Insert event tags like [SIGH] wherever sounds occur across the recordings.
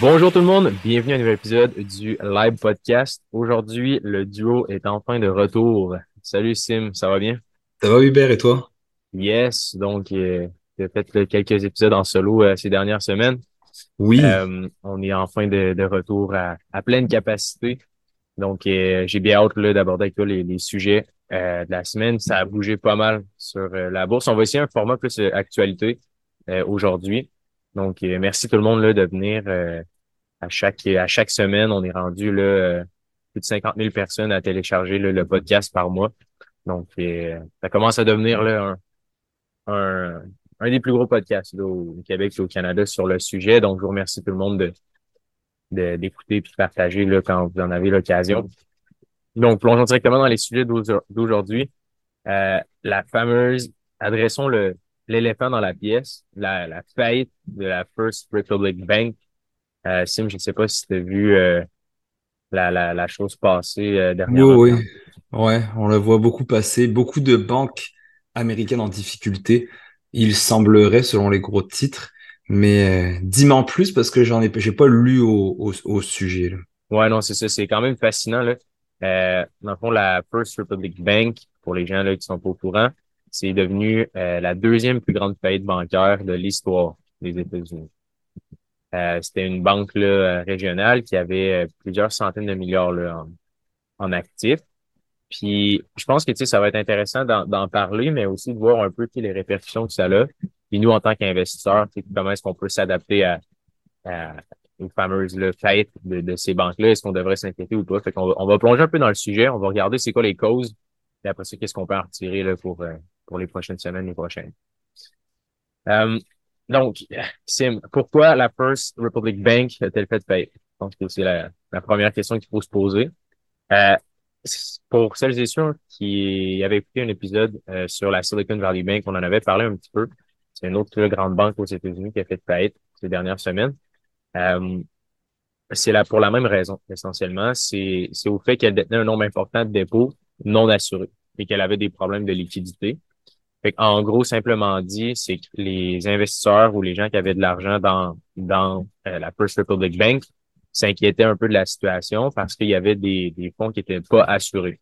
Bonjour tout le monde, bienvenue à un nouvel épisode du Live Podcast. Aujourd'hui, le duo est enfin de retour. Salut Sim, ça va bien? Ça va Hubert et toi? Yes, donc euh, j'ai fait quelques épisodes en solo euh, ces dernières semaines. Oui. Euh, on est enfin de, de retour à, à, pleine capacité. Donc j'ai bien hâte d'aborder avec toi les, les sujets de la semaine. Ça a bougé pas mal sur la bourse. On va essayer un format plus actualité aujourd'hui. Donc, euh, merci tout le monde là, de venir euh, à chaque à chaque semaine. On est rendu là, euh, plus de 50 000 personnes à télécharger le podcast par mois. Donc, ça commence à devenir là, un, un, un des plus gros podcasts là, au Québec et au Canada sur le sujet. Donc, je vous remercie tout le monde de d'écouter et de partager là, quand vous en avez l'occasion. Donc, plongeons directement dans les sujets d'aujourd'hui. la fameuse, adressons le, l'éléphant dans la pièce, la, la faillite de la First Republic Bank. Euh, Sim, je ne sais pas si tu as vu euh, la, la, la, chose passer euh, dernièrement. Oui, oui. Ouais, on la voit beaucoup passer. Beaucoup de banques américaines en difficulté. Il semblerait, selon les gros titres. Mais euh, dis-moi en plus parce que j'en ai, j'ai pas lu au, au, au sujet. Là. Ouais, non, c'est ça. C'est quand même fascinant. Là. Dans le fond, la First Republic Bank, pour les gens là, qui sont pas au courant, c'est devenu euh, la deuxième plus grande faillite bancaire de l'histoire des États-Unis. Euh, c'était une banque là, euh, régionale qui avait plusieurs centaines de milliards là, en, en actifs. Puis je pense que ça va être intéressant d'en parler, mais aussi de voir un peu les répercussions que ça a. Puis nous, en tant qu'investisseurs, comment est-ce qu'on peut s'adapter à, à, aux fameuses là, de, de ces banques-là? Est-ce qu'on devrait s'inquiéter ou pas? Fait qu'on va, on va plonger un peu dans le sujet, on va regarder c'est quoi les causes, et après ça, qu'est-ce qu'on peut en retirer là, pour, pour les prochaines semaines, les prochaines. Euh, donc, Sim, pourquoi la First Republic Bank a-t-elle fait payer? Je pense que c'est la, première question qu'il faut se poser. Euh, pour celles et ceux qui avaient écouté un épisode euh, sur la Silicon Valley Bank, on en avait parlé un petit peu. C'est une autre grande banque aux États-Unis qui a fait faillite ces dernières semaines. C'est là pour la même raison, essentiellement. C'est au fait qu'elle détenait un nombre important de dépôts non assurés et qu'elle avait des problèmes de liquidité. Fait en gros, simplement dit, c'est que les investisseurs ou les gens qui avaient de l'argent dans, dans euh, la First Republic Bank s'inquiétaient un peu de la situation parce qu'il y avait des, des fonds qui étaient pas assurés.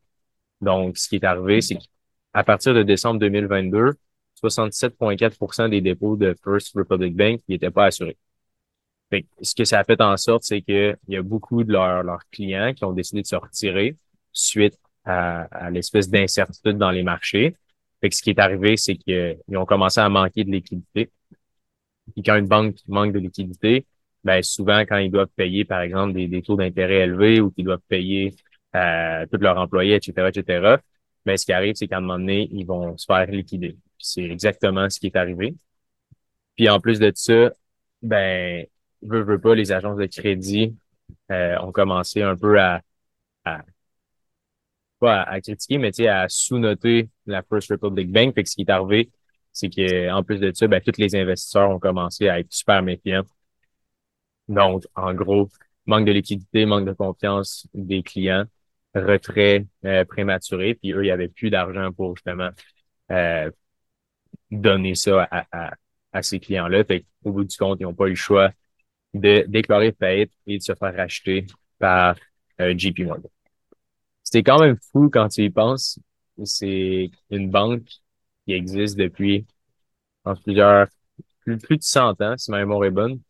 Donc, ce qui est arrivé, c'est qu'à partir de décembre 2022, 67,4% des dépôts de First Republic Bank n'étaient pas assurés. Fait ce que ça a fait en sorte, c'est qu'il y a beaucoup de leurs, leurs clients qui ont décidé de se retirer suite à, à l'espèce d'incertitude dans les marchés. Fait que ce qui est arrivé, c'est qu'ils ont commencé à manquer de liquidité. Puis quand une banque manque de liquidité, ben souvent quand ils doivent payer, par exemple, des, des taux d'intérêt élevés ou qu'ils doivent payer euh, tous leurs employés, etc., etc., ben ce qui arrive, c'est qu'à un moment donné, ils vont se faire liquider. C'est exactement ce qui est arrivé. Puis en plus de ça, ben, veut, veut pas, les agences de crédit euh, ont commencé un peu à, à pas à, critiquer, mais à sous-noter la First Republic Bank. Fait que ce qui est arrivé, c'est qu'en plus de ça, ben, tous les investisseurs ont commencé à être super méfiants. Donc, en gros, manque de liquidité, manque de confiance des clients, retrait euh, prématuré, puis eux, il n'y avait plus d'argent pour justement euh, donner ça à, à, à ces clients-là. Fait au bout du compte, ils n'ont pas eu le choix de déclarer faillite et de se faire racheter par euh, JP Morgan. C'était quand même fou quand tu y penses. C'est une banque qui existe depuis plusieurs, plus, plus de 100 ans, si ma mémoire est bonne.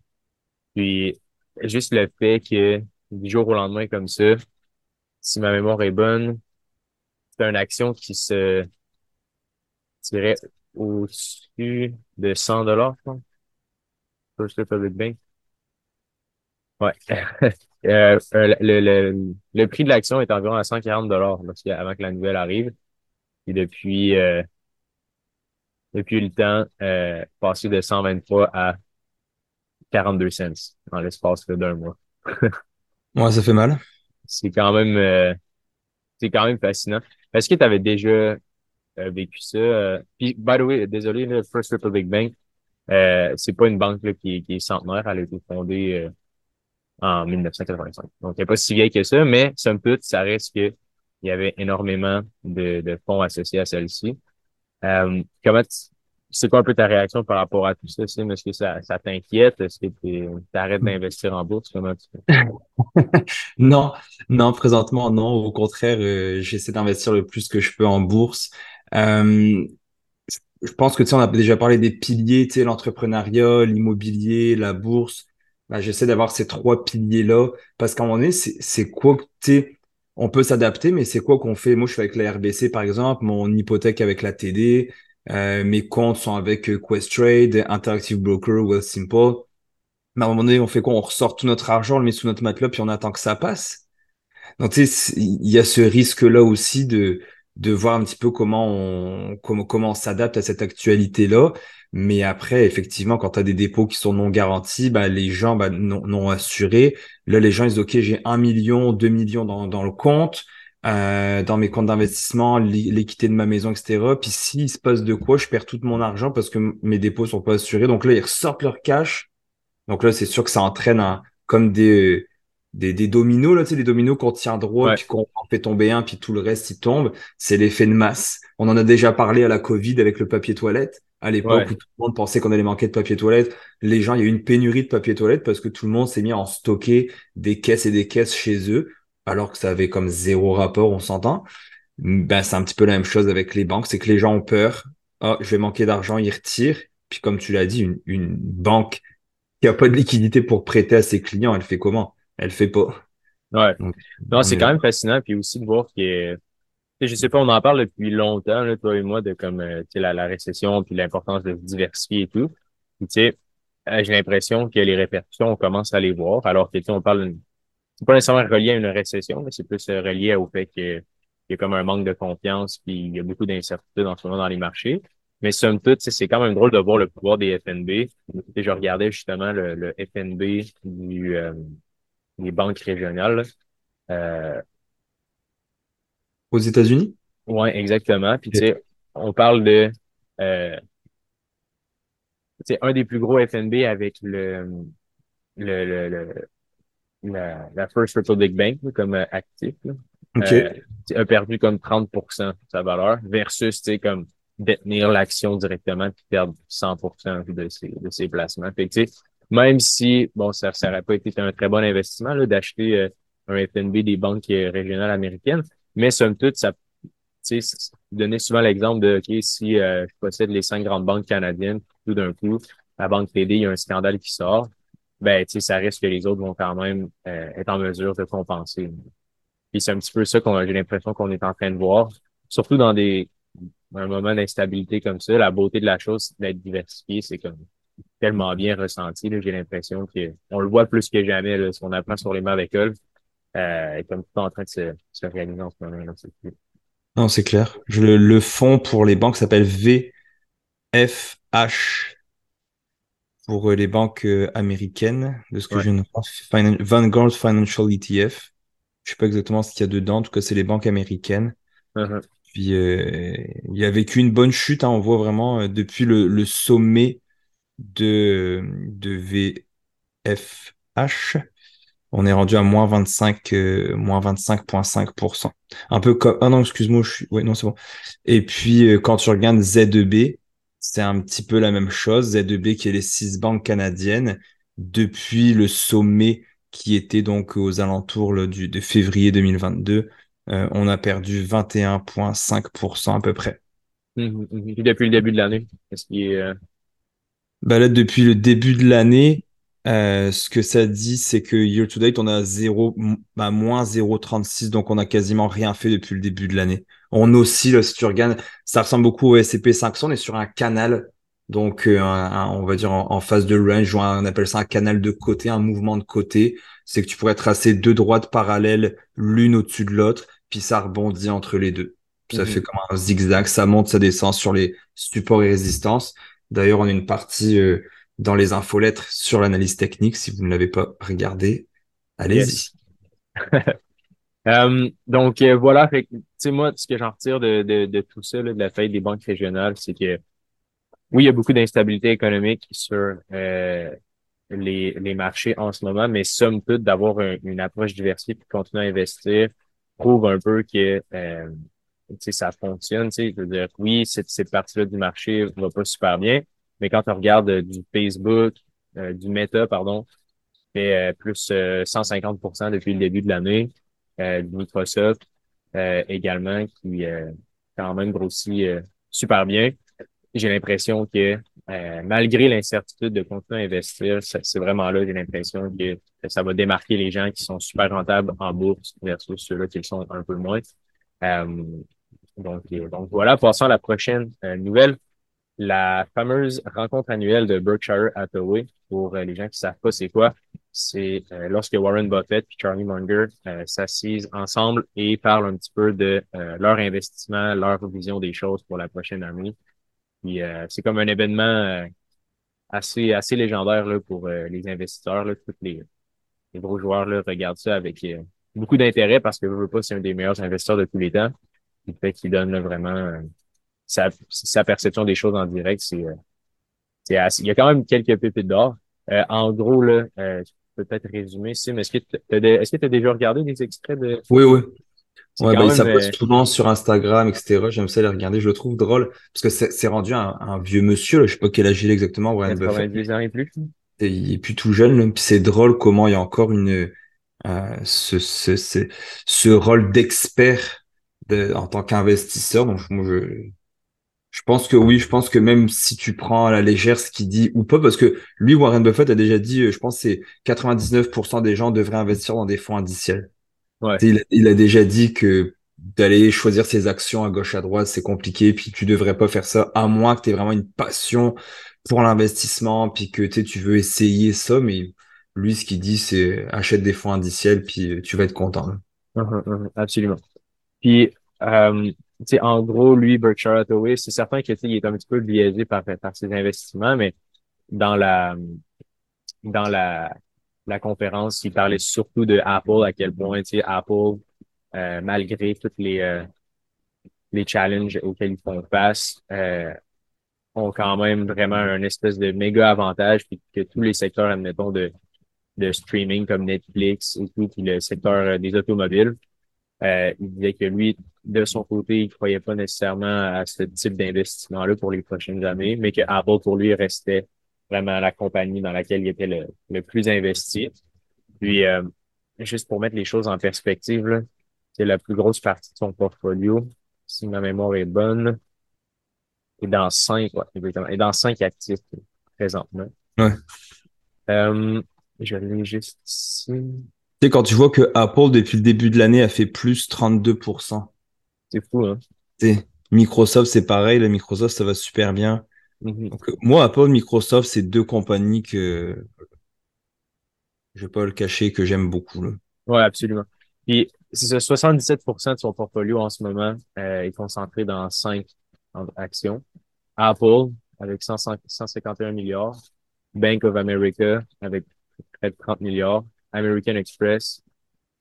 Puis, juste le fait que du jour au lendemain comme ça, si ma mémoire est bonne, c'est une action qui se tirait au-dessus de 100 dollars, je pense. First Republic Bank. Ouais. [LAUGHS] Euh, euh, le, le, le, prix de l'action est environ à 140 dollars avant que la nouvelle arrive. Et depuis euh, depuis le temps, euh, passé de 123 à 42 cents dans l'espace d'un mois. [LAUGHS] ouais, ça fait mal. C'est quand même euh, c'est quand même fascinant. Est-ce que tu avais déjà vécu ça? Puis, by the way, désolé, le First Republic Bank, c'est pas une banque là, qui, qui est centenaire. Elle a été fondée en 1985. Donc, il n'est pas si vieille que ça, mais somme toute, ça reste que il y avait énormément de, de fonds associés à celle-ci. Euh, comment c'est quoi un peu ta réaction par rapport à tout ça, Sim? Est-ce que ça, ça t'inquiète? Est-ce que tu arrêtes d'investir en bourse? Comment tu [LAUGHS] Non, non, présentement, non. Au contraire, euh, j'essaie d'investir le plus que je peux en bourse. Euh, je pense que tu sais, on a déjà parlé des piliers, tu sais, l'entrepreneuriat, l'immobilier, la bourse. Bah, j'essaie d'avoir ces trois piliers-là parce qu'à un moment donné, c'est quoi que tu on peut s'adapter, mais c'est quoi qu'on fait? Moi, je fais avec la RBC, par exemple, mon hypothèque avec la TD, euh, mes comptes sont avec euh, Questrade, Interactive Broker, Wealthsimple. Mais à un moment donné, on fait quoi? On ressort tout notre argent, on le met sous notre matelas, puis on attend que ça passe. Donc, tu sais, il y a ce risque-là aussi de, de voir un petit peu comment on, comment, comment on s'adapte à cette actualité-là. Mais après, effectivement, quand tu as des dépôts qui sont non garantis, bah, les gens bah, non, non assurés, là, les gens, ils disent, OK, j'ai un million, deux millions dans, dans le compte, euh, dans mes comptes d'investissement, l'équité de ma maison, etc. Puis s'il se passe de quoi, je perds tout mon argent parce que mes dépôts sont pas assurés. Donc là, ils ressortent leur cash. Donc là, c'est sûr que ça entraîne un, comme des, des, des dominos, là, tu sais, les dominos qu'on tient droit, puis qu'on fait tomber un, puis tout le reste, il tombe. C'est l'effet de masse. On en a déjà parlé à la Covid avec le papier toilette. À l'époque où tout le monde pensait qu'on allait manquer de papier toilette, les gens, il y a eu une pénurie de papier toilette parce que tout le monde s'est mis à en stocker des caisses et des caisses chez eux alors que ça avait comme zéro rapport, on s'entend. Ben, c'est un petit peu la même chose avec les banques, c'est que les gens ont peur. Ah, je vais manquer d'argent, ils retirent. Puis comme tu l'as dit, une, une banque qui a pas de liquidité pour prêter à ses clients, elle fait comment? Elle fait pas. Ouais. non, c'est quand même fascinant. Puis aussi de voir qu'il a je sais pas, on en parle depuis longtemps, là, toi et moi, de comme euh, la, la récession puis l'importance de se diversifier et tout. tu sais, euh, j'ai l'impression que les répercussions, on commence à les voir, alors que on parle c'est pas nécessairement relié à une récession, mais c'est plus euh, relié au fait qu'il y a comme un manque de confiance, puis il y a beaucoup d'incertitudes en ce moment dans les marchés. Mais somme toute, c'est quand même drôle de voir le pouvoir des FNB. je regardais justement le, le FNB du, euh, des banques régionales. Euh, Aux États-Unis? Oui, exactement. Puis tu sais, on parle de euh, c'est un des plus gros FNB avec le, le, le la, la First Republic Bank comme euh, actif euh, a perdu comme 30 de sa valeur versus comme détenir l'action directement puis perdre 100 de ses, de ses placements. Fait que, même si bon ça n'aurait pas été un très bon investissement d'acheter euh, un FNB des banques régionales américaines, mais somme toute, ça donnait souvent l'exemple de OK, si je possède les cinq grandes banques canadiennes, tout d'un coup, la banque TD, il y a un scandale qui sort ben, tu sais, ça risque que les autres vont quand même euh, être en mesure de compenser. Puis c'est un petit peu ça qu'on j'ai l'impression qu'on est en train de voir. Surtout dans des un moment d'instabilité comme ça, la beauté de la chose, d'être diversifié, c'est comme tellement bien ressenti. J'ai l'impression qu'on le voit plus que jamais, là, ce qu'on apprend sur les mains d'école euh, est comme tout en train de se, se réaliser en ce moment. Là, non, c'est clair. Je, le, le fonds pour les banques s'appelle VFH pour euh, les banques euh, américaines, de ce que je ne pense, Vanguard Financial ETF. Je sais pas exactement ce qu'il y a dedans. En tout cas, c'est les banques américaines. Uh-huh. Puis euh, il y a vécu une bonne chute. Hein. on voit vraiment depuis le, le, sommet de, de VFH, on est rendu à moins 25, moins 25,5%. Un peu comme, ah non, excuse-moi, je suis, non, c'est bon. Et puis, quand tu regardes Z2B, c'est un petit peu la même chose. Z2B qui est les six banques canadiennes depuis le sommet qui était donc aux alentours du, de février 2022. Euh, on a perdu 21,5% à peu près. Mmh, mmh, mmh. depuis le début de l'année, euh, bah là, depuis le début de l'année, euh, ce que ça dit, c'est que year to date, on a 0, bah, moins 0,36, donc on a quasiment rien fait depuis le début de l'année. On oscille, si tu regardes, ça ressemble beaucoup au S&P 500, on est sur un canal, donc euh, on va dire en, phase de range, on appelle ça un canal de côté, un mouvement de côté. C'est que tu pourrais tracer deux droites parallèles, l'une au-dessus de l'autre, puis ça rebondit entre les deux. Ça mhm. fait comme un zigzag, ça monte, ça descend sur les supports et résistances. D'ailleurs, on a une partie euh, dans les infolettres sur l'analyse technique. Si vous ne l'avez pas regardé, allez-y. [LAUGHS] Euh, donc euh, voilà, fait moi, ce que j'en retire de, de, tout ça, de la faillite des banques régionales, c'est que oui, il y a beaucoup d'instabilité économique sur euh, les, les marchés en ce moment, mais somme toute, d'avoir une approche diversifiée et continuer à investir prouve un peu que ça fonctionne. Je veux dire, oui, cette, cette partie-là du marché va pas super bien, mais quand on regarde du Facebook, du Meta, pardon, fait plus 150% depuis le début de l'année, du Microsoft également, qui quand même grossit super bien. J'ai l'impression que euh, malgré l'incertitude de continuer à investir, c'est vraiment là, j'ai l'impression que, ça va démarquer les gens qui sont super rentables en bourse versus ceux-là qui le sont un peu moins. Euh, donc, donc voilà, passons à la prochaine euh, nouvelle. La fameuse rencontre annuelle de Berkshire Hathaway, pour les gens qui savent pas c'est quoi, c'est lorsque Warren Buffett et Charlie Munger s'assisent ensemble et parlent un petit peu de leur investissement, leur vision des choses pour la prochaine année. Puis euh, c'est comme un événement euh, assez, assez légendaire là, pour euh, les investisseurs. Là, tous les, les gros joueurs là, regardent ça avec beaucoup d'intérêt parce que je veux pas, c'est un des meilleurs investisseurs de tous les temps. Il fait qu'il donne vraiment sa, sa perception des choses en direct. C'est, c'est il y a quand même quelques pépites d'or. en gros, là, euh, peut-être résumer, Sim, est-ce que tu est-ce que tu as déjà regardé des extraits de. Oui, oui. Ouais, bah, ça poste souvent sur Instagram, etc. J'aime ça les regarder. Je le trouve drôle parce que c'est rendu un, un, vieux monsieur. Là. Je sais pas quel âge il est exactement. Warren Buffett. ans et plus. Et il est plus tout jeune. C'est drôle comment il y a encore une euh, ce, ce, ce, ce rôle d'expert de, en tant qu'investisseur. Donc moi, je, je pense que oui. Je pense que même si tu prends à la légère ce qu'il dit ou pas, parce que lui, Warren Buffett a déjà dit, euh, je pense, c'est 99% des gens devraient investir dans des fonds indiciels. Il, a déjà dit que d'aller choisir ses actions à gauche à droite, c'est compliqué, puis tu devrais pas faire ça à moins que tu aies vraiment une passion pour l'investissement, puis que tu veux essayer ça, mais lui, ce qu'il dit, c'est achète des fonds indiciels, puis tu vas être content. Uh-huh, uh-huh, absolument. Puis, euh, en gros, lui, Berkshire Hathaway, c'est certain qu'il est un petit peu biaisé par, par ses investissements, mais dans la dans la la conférence, il parlait surtout de Apple, à quel point Apple, euh, malgré tous les, euh, les challenges auxquels ils font face, euh, ont quand même vraiment un espèce de méga avantage, puis que tous les secteurs, admettons, de, de streaming comme Netflix et tout, puis le secteur des automobiles, il disait que lui, de son côté, il croyait pas nécessairement à ce type d'investissement-là pour les prochaines années, mais que Apple, pour lui, restait vraiment la compagnie dans laquelle il était le, le plus investi. Puis, euh, juste pour mettre les choses en perspective, c'est la plus grosse partie de son portfolio, si ma mémoire est bonne, et dans cinq, ouais, exactement, et dans cinq actifs présentement. Ouais. Euh, je l'ai juste ici. Tu sais, quand tu vois que Apple, depuis le début de l'année, a fait plus 32%. C'est fou, hein? Microsoft, c'est pareil. Le Microsoft, ça va super bien. Mhm. Donc, moi, Apple, Microsoft, c'est deux compagnies que je vais pas le cacher, que j'aime beaucoup. Là. Ouais, absolument. Puis, c'est 77% de son portfolio en ce moment euh, est concentré dans cinq actions. Apple, avec 151 milliards. Bank of America, avec près de 30 milliards. American Express,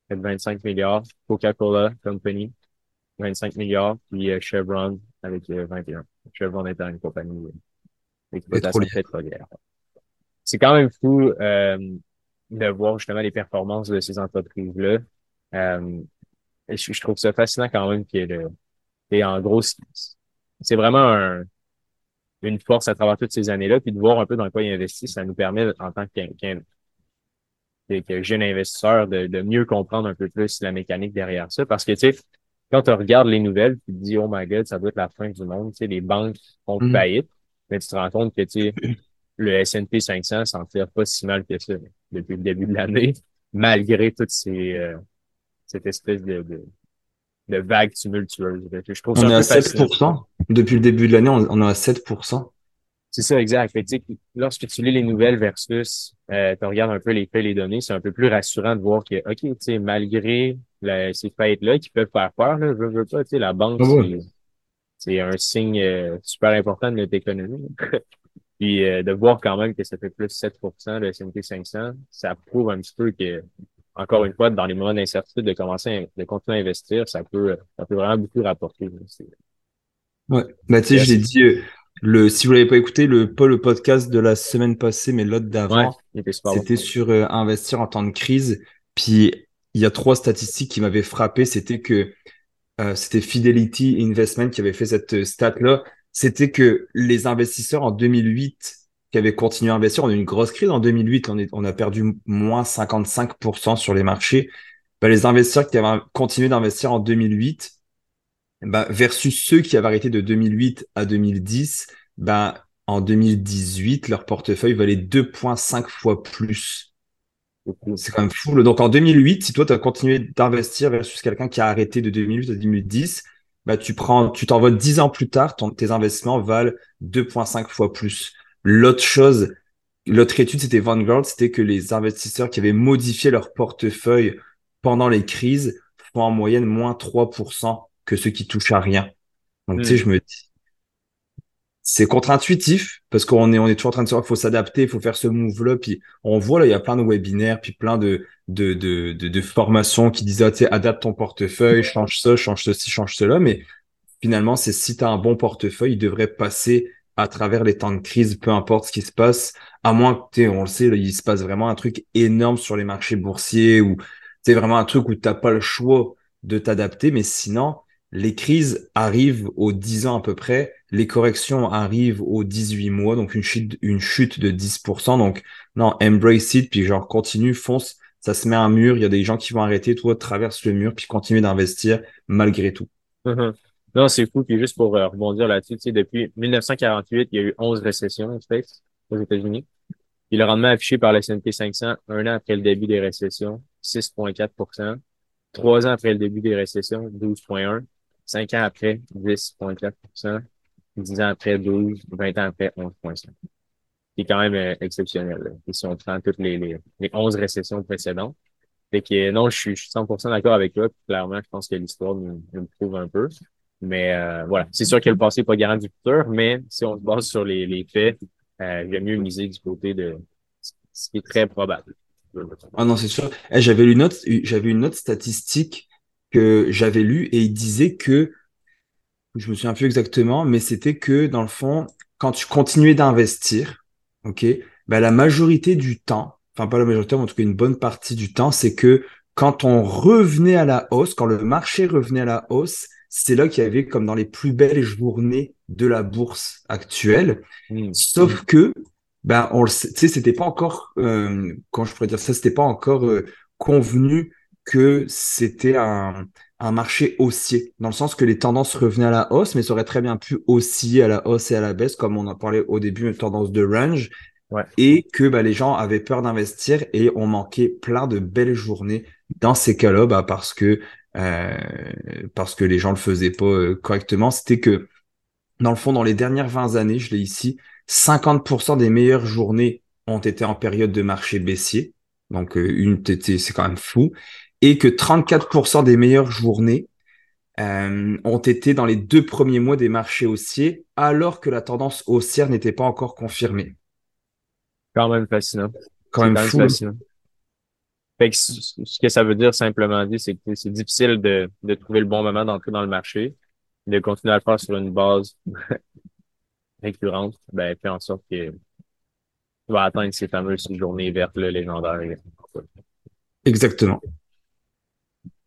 près de 25 milliards. Coca-Cola Company, 25 milliards. Puis euh, Chevron, avec 21. Euh, Chevron étant une compagnie c'est quand même fou euh, de voir justement les performances de ces entreprises-là. Euh, je, trouve ça fascinant quand même et en gros, c'est vraiment un, une force à travers toutes ces années-là, puis de voir un peu dans quoi ils investissent, ça nous permet en tant qu'un jeune investisseur de, de mieux comprendre un peu plus la mécanique derrière ça. Parce que tu sais, quand tu regardes les nouvelles, tu te dis Oh my god, ça doit être la fin du monde, tu sais, les banques font mm. faillite mais tu te rends compte que tu le S&P 500 s'en tire pas si mal que ça depuis le début de l'année, [LAUGHS] malgré toutes ces euh, cette espèce de, de, de vague tumultueuse. Je trouve on est à 7%. Depuis le début de l'année, on, est à 7%. C'est ça, exact. Fait, lorsque tu lis les nouvelles versus euh, tu regardes un peu les faits, les données, c'est un peu plus rassurant de voir que, OK, tu sais, malgré ces fêtes-là qui peuvent faire peur, là, je veux pas, tu sais, la banque, ah c'est un signe euh, super important de notre économie. [LAUGHS] Puis euh, de voir quand même que ça fait plus 7% de S&P 500, ça prouve un petit peu que, encore une fois, dans les moments d'incertitude, de commencer à, de continuer à investir, ça peut, ça peut vraiment beaucoup rapporter. Ouais, bah, tu sais, je l'ai dit, euh, le, si vous l'avez pas écouté, le, pas le podcast de la semaine passée, mais l'autre d'avant, c'était sur investir en temps de crise. Puis il y a trois statistiques qui m'avaient frappé. C'était que euh, c'était Fidelity Investment qui avait fait cette stat-là, c'était que les investisseurs en 2008 qui avaient continué à investir, on a eu une grosse crise en 2008, on, est, on a perdu moins 55% sur les marchés. Ben, les investisseurs qui avaient continué d'investir en 2008, ben, versus ceux qui avaient arrêté de 2008 à 2010, ben, en 2018, leur portefeuille valait 2,5 fois plus. C'est quand même fou. Donc en 2008, si toi, tu as continué d'investir versus quelqu'un qui a arrêté de 2008 à 2010, bah, tu prends, tu t'envoies 10 ans plus tard, tes investissements valent 2,5 fois plus. L'autre chose, l'autre étude, c'était Vanguard, c'était que les investisseurs qui avaient modifié leur portefeuille pendant les crises font en moyenne moins 3% que ceux qui touchent à rien. Donc, tu sais, hmm. je me dis, c'est contre-intuitif parce qu'on est, on est toujours en train de se dire qu'il faut s'adapter, il faut faire ce move-là. Puis on voit là, il y a plein de webinaires, puis plein de, de, de, de, formations qui disent, ah, tu adapte ton portefeuille, change ça, change ceci, change cela. Mais finalement, c'est si tu as un bon portefeuille, il devrait passer à travers les temps de crise, peu importe ce qui se passe, à moins que, on le sait, il se passe vraiment un truc énorme sur les marchés boursiers ou c'est vraiment un truc où tu n'as pas le choix de t'adapter. Mais sinon, les crises arrivent aux 10 ans à peu près, les corrections arrivent aux 18 mois, donc une chute, une chute de 10%. Donc, non, embrace it, puis genre continue, fonce, ça se met un mur, il y a des gens qui vont arrêter, toi, traverse le mur, puis continue d'investir malgré tout. Mm-hmm. Non, c'est fou. Puis juste pour euh, rebondir là-dessus, tu sais, depuis 1948, il y a eu 11 récessions aux États-Unis. Puis le rendement affiché par le S&P 500 un an après le début des récessions, 6,4% Trois ans après le début des récessions, 12,1 Cinq ans après, 10,4% Dix ans après, 12 20 ans après, 11,5 C'est quand même euh, exceptionnel. si on prend toutes les, les, les 11 récessions précédentes. Fait que non, je suis, je suis 100% d'accord avec toi. clairement, je pense que l'histoire nous, nous prouve un peu. Mais euh, voilà, c'est sûr que le passé n'est pas garant du futur, mais si on se base sur les, les faits, euh, j'aime mieux miser du côté de ce qui est très probable. Ah non, c'est sûr. Eh, j'avais une autre, j'avais une autre statistique que j'avais lu et il disait que, je me souviens plus exactement, mais c'était que dans le fond, quand tu continuais d'investir, ok, ben la majorité du temps, enfin pas la majorité, mais en tout cas une bonne partie du temps, c'est que quand on revenait à la hausse, quand le marché revenait à la hausse, c'est là qu'il y avait comme dans les plus belles journées de la bourse actuelle. Mmh. Sauf que, ben, on le sait, c'était pas encore, euh, quand je pourrais dire ça, c'était pas encore euh, convenu que c'était un, un marché haussier, dans le sens que les tendances revenaient à la hausse, mais ça aurait très bien pu osciller à la hausse et à la baisse, comme on en parlait au début, une tendance de range, et que bah, les gens avaient peur d'investir et ont manqué plein de belles journées dans ces cas-là, bah, parce que euh, parce que les gens le faisaient pas euh, correctement. C'était que dans le fond, dans les dernières 20 années, je l'ai ici, 50% des meilleures journées ont été en période de marché baissier. Donc, euh, une c'est quand même fou et que 34% des meilleures journées euh, ont été dans les deux premiers mois des marchés haussiers, alors que la tendance haussière n'était pas encore confirmée. Quand même fascinant. Quand même, fou. Fascinant. Fait que ce que ça veut dire simplement dit, c'est que c'est difficile de, de trouver le bon moment d'entrer dans le marché, de continuer à le faire sur une base [LAUGHS] récurrente, ben, fait en sorte que tu vas atteindre ces fameuses journées vertes légendaires. Exactement.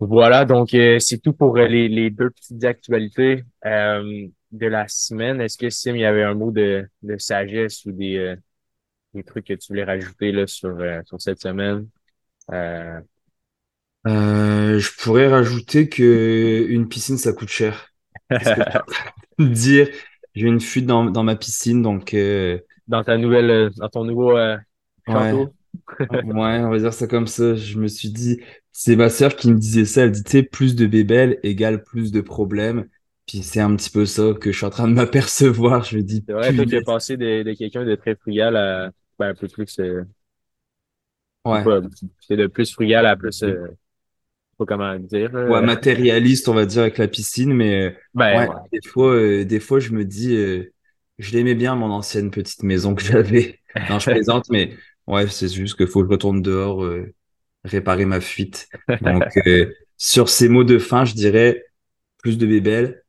Voilà, donc euh, c'est tout pour euh, les, les, deux petites actualités euh, de la semaine. Est-ce que Sim, il y avait un mot de, de sagesse ou des, des trucs que tu voulais rajouter là, sur, sur cette semaine? je pourrais rajouter que une piscine, ça coûte cher. dire, j'ai une fuite dans, dans ma piscine, donc. Dans ta nouvelle, dans ton nouveau? Ouais. ouais, on va dire ça comme ça. Je me suis dit, c'est ma sœur qui me disait ça. Elle dit, tu sais, plus de bébelles égale plus de problèmes. Puis c'est un petit peu ça que je suis en train de [LAUGHS] m'apercevoir. Je me dis. C'est vrai, toi, tu passé de, de quelqu'un de très frugal à ben, un peu plus. Euh, ouais. C'est de plus frugal à plus. Euh, pas comment dire. Ouais, matérialiste, on va dire, avec la piscine. Mais ben, ouais, Des, fois, euh, des fois, je me dis, euh, je l'aimais bien, mon ancienne petite maison que j'avais. [LAUGHS] Non, je plaisante, mais ouais, c'est juste qu'il faut que je retourne dehors réparer ma fuite. [LAUGHS] Donc, euh, sur ces mots de fin, je dirais plus de bébelles,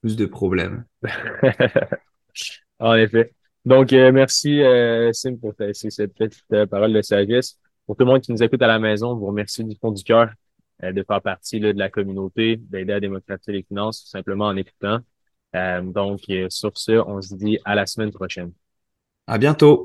plus de problèmes. [LAUGHS] en effet. Donc, euh, merci, euh, Sim, pour cette petite parole de sagesse. Pour tout le monde qui nous écoute à la maison, vous remercie du fond du cœur de faire partie là, de la communauté, d'aider à démocratiser les finances, tout simplement en écoutant. donc, sur ce, on se dit à la semaine prochaine. À bientôt.